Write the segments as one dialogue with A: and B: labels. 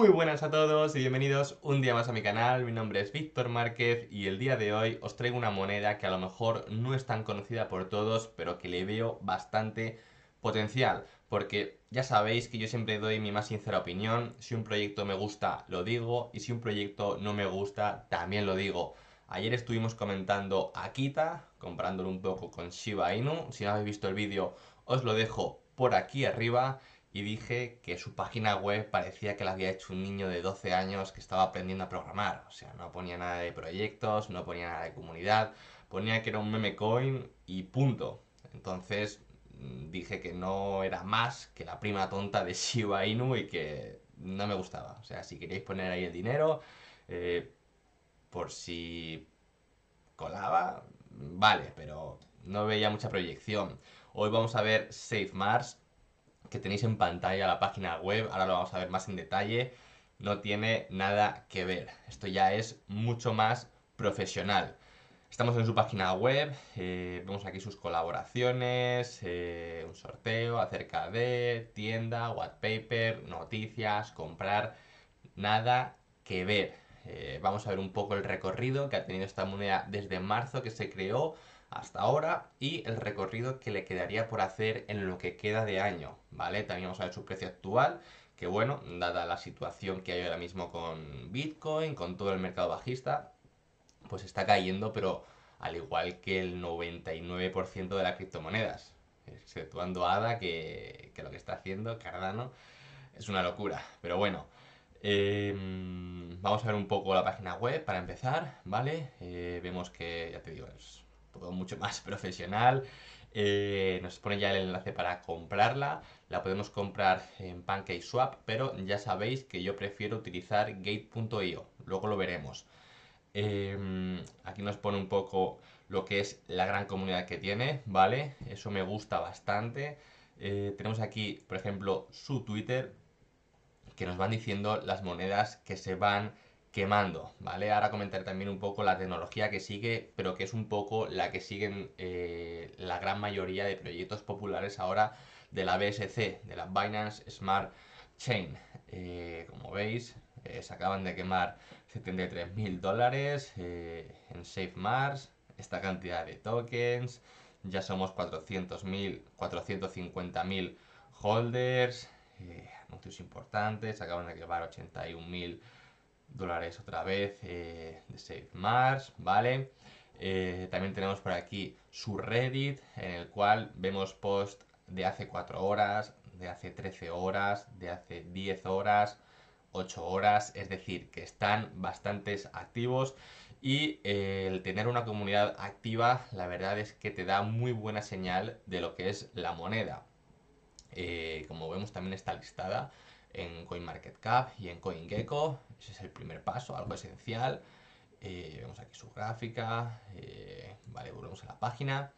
A: Muy buenas a todos y bienvenidos un día más a mi canal. Mi nombre es Víctor Márquez y el día de hoy os traigo una moneda que a lo mejor no es tan conocida por todos, pero que le veo bastante potencial. Porque ya sabéis que yo siempre doy mi más sincera opinión. Si un proyecto me gusta, lo digo. Y si un proyecto no me gusta, también lo digo. Ayer estuvimos comentando Akita, comprándolo un poco con Shiba Inu. Si no habéis visto el vídeo, os lo dejo por aquí arriba y dije que su página web parecía que la había hecho un niño de 12 años que estaba aprendiendo a programar. O sea, no ponía nada de proyectos, no ponía nada de comunidad, ponía que era un meme coin y punto. Entonces mm, dije que no era más que la prima tonta de Shiba Inu y que no me gustaba. O sea, si queréis poner ahí el dinero, eh, por si colaba, vale, pero no veía mucha proyección. Hoy vamos a ver Safe Mars, que tenéis en pantalla la página web, ahora lo vamos a ver más en detalle, no tiene nada que ver. Esto ya es mucho más profesional. Estamos en su página web, eh, vemos aquí sus colaboraciones, eh, un sorteo acerca de tienda, white paper, noticias, comprar, nada que ver. Eh, vamos a ver un poco el recorrido que ha tenido esta moneda desde marzo que se creó hasta ahora y el recorrido que le quedaría por hacer en lo que queda de año, ¿vale? También vamos a ver su precio actual, que bueno, dada la situación que hay ahora mismo con Bitcoin, con todo el mercado bajista, pues está cayendo, pero al igual que el 99% de las criptomonedas, exceptuando ADA, que, lo que está haciendo Cardano es una locura, pero bueno. Em, vamos a ver un poco la página web para empezar, ¿vale? Eh, vemos que, ya te digo, es todo mucho más profesional. Eh, nos pone ya el enlace para comprarla. La podemos comprar en PancakeSwap, pero ya sabéis que yo prefiero utilizar gate.io. Luego lo veremos. Em, aquí nos pone un poco lo que es la gran comunidad que tiene, ¿vale? Eso me gusta bastante. Eh, tenemos aquí, por ejemplo, su Twitter, que nos van diciendo las monedas que se van quemando, ¿vale? Ahora comentaré también un poco la tecnología que sigue, pero que es un poco la que siguen eh, la gran mayoría de proyectos populares ahora de la BSC, de la Binance Smart Chain. Eh, como veis, eh, se acaban de quemar 73 mil dólares en Safe Mars, esta cantidad de tokens, ya somos 400 mil, 450 mil holders, anuncios importantes, se acaban de quemar 81 mil dólares otra vez eh, de Save Mars, ¿vale? Eh, también tenemos por aquí su Reddit, en el cual vemos post de hace 4 horas, de hace 13 horas, de hace 10 horas, 8 horas, es decir, que están bastantes activos y eh, el tener una comunidad activa, la verdad es que te da muy buena señal de lo que es la moneda. como vemos también está listada en CoinMarketCap y en CoinGecko. Ese es el primer paso, algo esencial. Eh, vemos aquí su gráfica. Eh, vale, volvemos a la página.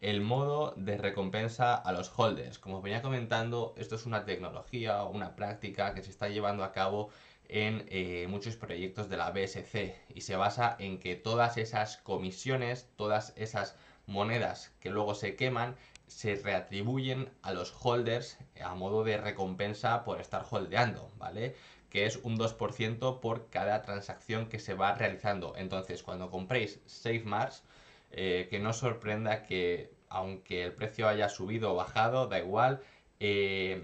A: El modo de recompensa a los holders. Como os venía comentando, esto es una tecnología o una práctica que se está llevando a cabo en eh, muchos proyectos de la BSC y se basa en que todas esas comisiones, todas esas monedas que luego se queman, se reatribuyen a los holders a modo de recompensa por estar holdeando, ¿vale? Que es un 2% por cada transacción que se va realizando. Entonces, cuando compréis SafeMars, eh, que no sorprenda que, aunque el precio haya subido o bajado, da igual, eh,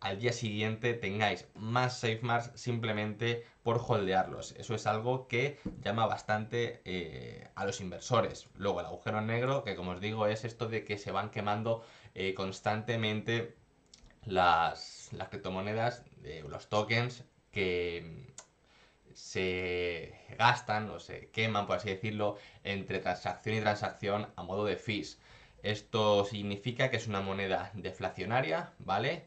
A: al día siguiente tengáis más SafeMars simplemente por holdearlos. Eso es algo que llama bastante eh, a los inversores. Luego el agujero negro, que como os digo es esto de que se van quemando eh, constantemente las, las criptomonedas, los tokens que se gastan o se queman, por así decirlo, entre transacción y transacción a modo de fees. Esto significa que es una moneda deflacionaria, ¿vale?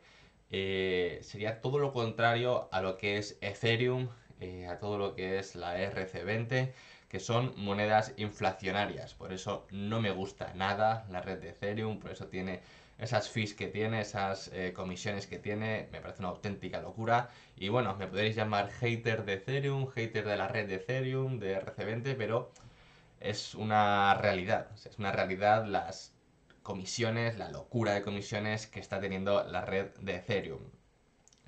A: Eh, sería todo lo contrario a lo que es Ethereum, eh, a todo lo que es la RC20, que son monedas inflacionarias. Por eso no me gusta nada la red de Ethereum, por eso tiene esas fees que tiene, esas eh, comisiones que tiene, me parece una auténtica locura. Y bueno, me podréis llamar hater de Ethereum, hater de la red de Ethereum, de RC20, pero es una realidad. es una realidad las comisiones, la locura de comisiones que está teniendo la red de Ethereum.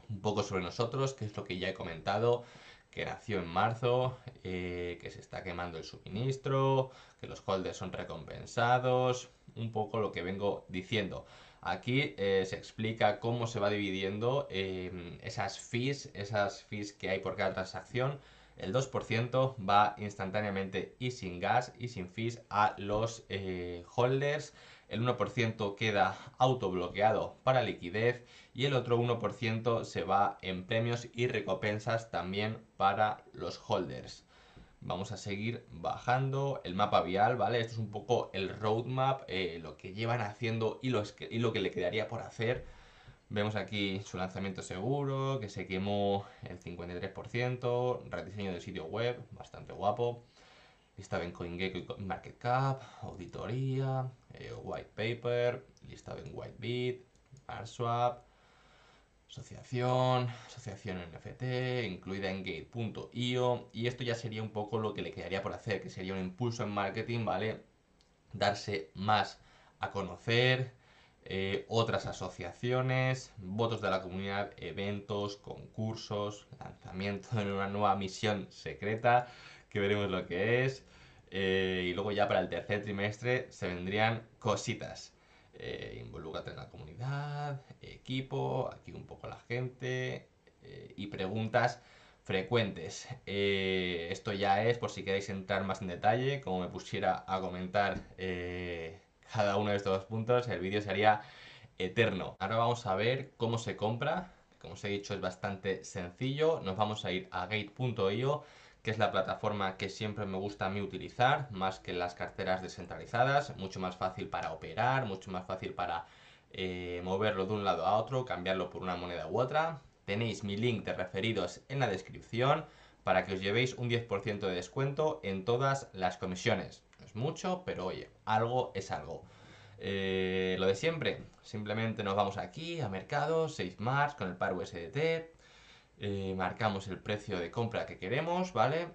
A: un poco sobre nosotros, que es lo que ya he comentado, que nació en marzo, eh, que se está quemando el suministro, que los holders son recompensados, un poco lo que vengo diciendo. Aquí eh, se explica cómo se va dividiendo em, esas fees, esas fees que hay por cada transacción. El 2% va instantáneamente y sin gas y sin fees a los eh, holders el 1% queda autobloqueado para liquidez y el otro 1% se va en premios y recompensas también para los holders. Vamos a seguir bajando el mapa vial, ¿vale? Esto es un poco el roadmap, eh, lo que llevan haciendo y lo, y lo que le quedaría por hacer. Vemos aquí su lanzamiento seguro, que se quemó el 53%, rediseño del sitio web, bastante guapo. Listado en CoinGecko y Market Cap, auditoría, eh, white paper, listado en Whitebit, ArSwap, asociación, asociación NFT, incluida en Gate.io. Y esto ya sería un poco lo que le quedaría por hacer, que sería un impulso en marketing, ¿vale? Darse más a conocer, eh, otras asociaciones, votos de la comunidad, eventos, concursos, lanzamiento de una nueva misión secreta que veremos lo que es. Eh, y luego ya para el tercer trimestre se vendrían cositas. Eh, involúcrate en la comunidad, equipo, aquí un poco la gente eh, y preguntas frecuentes. Esto ya es por si queréis entrar más en detalle, como me pusiera a comentar cada uno de estos puntos, el vídeo sería eterno. Ahora vamos a ver cómo se compra. Como os he dicho es bastante sencillo. Nos vamos a ir a gate.io que es la plataforma que siempre me gusta a mí utilizar, más que las carteras descentralizadas, mucho más fácil para operar, mucho más fácil para eh, moverlo de un lado a otro, cambiarlo por una moneda u otra. Tenéis mi link de referidos en la descripción para que os llevéis un 10% de descuento en todas las comisiones. Mucho, pero oye, algo es algo. Eh, lo de siempre, simplemente nos vamos aquí a mercado, 6 más con el par USDT, eh, marcamos el precio de compra que queremos, ¿vale?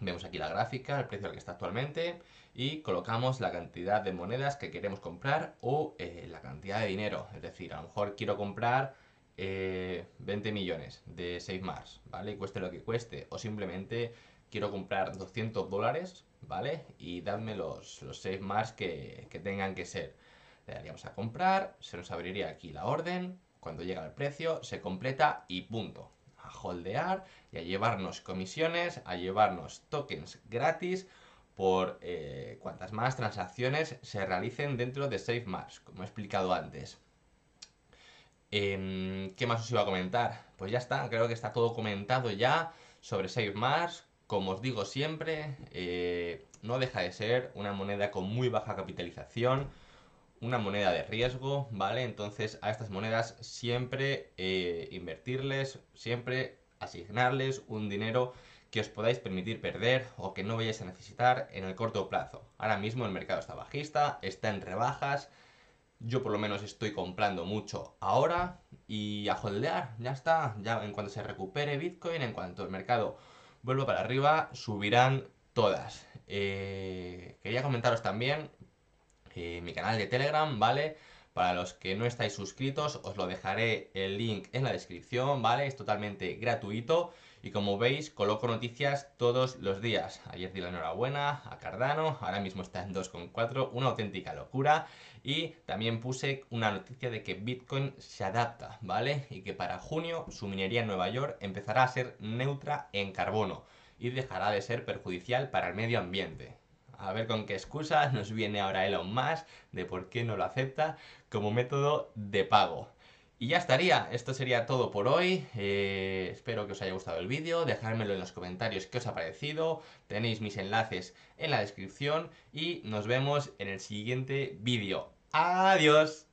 A: Vemos aquí la gráfica, el precio al que está actualmente y colocamos la cantidad de monedas que queremos comprar o eh, la cantidad de dinero. Es decir, a lo mejor quiero comprar 20 eh, millones de Save Mars, ¿vale? cueste lo que cueste. O simplemente quiero comprar 200 dólares, ¿vale? Y dadme los, los Save Mars que, que tengan que ser. Le daríamos a comprar, se nos abriría aquí la orden, cuando llega el precio se completa y punto a holdear y a llevarnos comisiones, a llevarnos tokens gratis por eh, cuantas más transacciones se realicen dentro de SafeMars, como he explicado antes. Em, ¿Qué más os iba a comentar? Pues ya está, creo que está todo comentado ya sobre SafeMars. Como os digo siempre, eh, no deja de ser una moneda con muy baja capitalización, una moneda de riesgo, ¿vale? Entonces a estas monedas siempre eh, invertirles, siempre asignarles un dinero que os podáis permitir perder o que no vayáis a necesitar en el corto plazo. Ahora mismo el mercado está bajista, está en rebajas, yo por lo menos estoy comprando mucho ahora y a holdear, ya está, ya en cuanto se recupere Bitcoin, en cuanto el mercado vuelva para arriba, subirán todas. Eh, quería comentaros también eh, mi canal de Telegram, ¿vale? Para los que no estáis suscritos, os lo dejaré el link en la descripción, ¿vale? Es totalmente gratuito y como veis, coloco noticias todos los días. Ayer di la enhorabuena a Cardano, ahora mismo está en 2,4, una auténtica locura. Y también puse una noticia de que Bitcoin se adapta, ¿vale? Y que para junio su minería en Nueva York empezará a ser neutra en carbono y dejará de ser perjudicial para el medio ambiente a ver con qué excusa nos viene ahora Elon Musk de por qué no lo acepta como método de pago. Y ya estaría, esto sería todo por hoy, eh, espero que os haya gustado el vídeo, dejármelo en los comentarios qué os ha parecido, tenéis mis enlaces en la descripción. Y nos vemos en el siguiente vídeo. ¡Adiós!